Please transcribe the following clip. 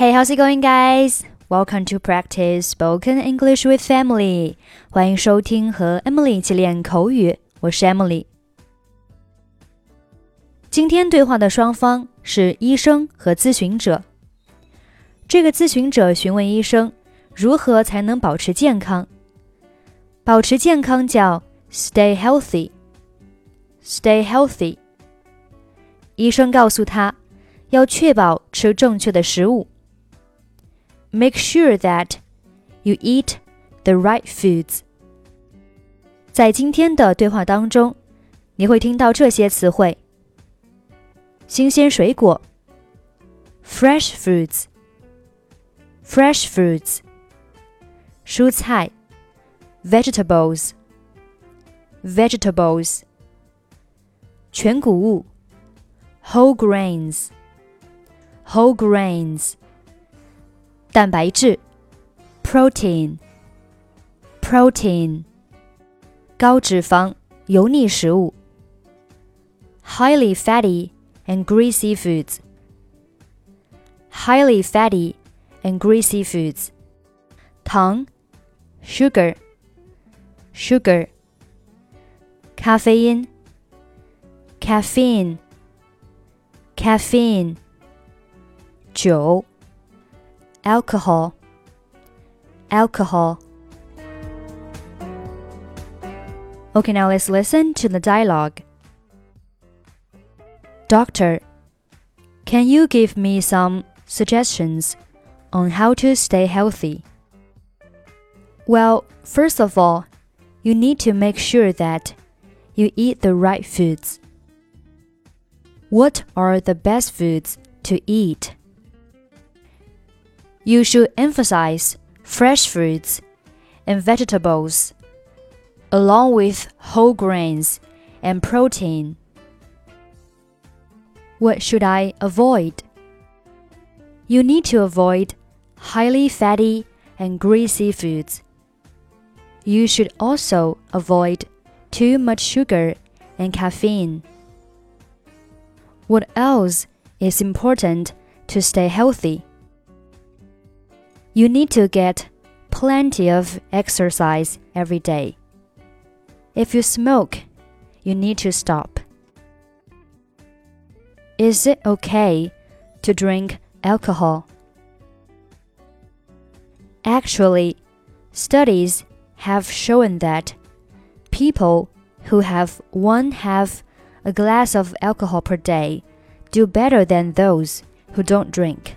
Hey, how's it going, guys? Welcome to practice spoken English with Emily. 欢迎收听和 Emily 一起练口语，我是 Emily。今天对话的双方是医生和咨询者。这个咨询者询问医生如何才能保持健康。保持健康叫 stay healthy。stay healthy。医生告诉他，要确保吃正确的食物。Make sure that you eat the right foods。在今天的对话当中，你会听到这些词汇：新鲜水果 （fresh fruits），fresh fruits；蔬菜 （vegetables），vegetables；全谷物 （whole grains），whole grains。 蛋白质，protein，protein，高脂肪、油腻食物，highly fatty and greasy foods，highly fatty and greasy foods，糖，sugar，sugar，咖啡因，caffeine，caffeine，酒。 alcohol, alcohol. Okay, now let's listen to the dialogue. Doctor, can you give me some suggestions on how to stay healthy? Well, first of all, you need to make sure that you eat the right foods. What are the best foods to eat? You should emphasize fresh fruits and vegetables, along with whole grains and protein. What should I avoid? You need to avoid highly fatty and greasy foods. You should also avoid too much sugar and caffeine. What else is important to stay healthy? You need to get plenty of exercise every day. If you smoke, you need to stop. Is it okay to drink alcohol? Actually, studies have shown that people who have one half a glass of alcohol per day do better than those who don't drink.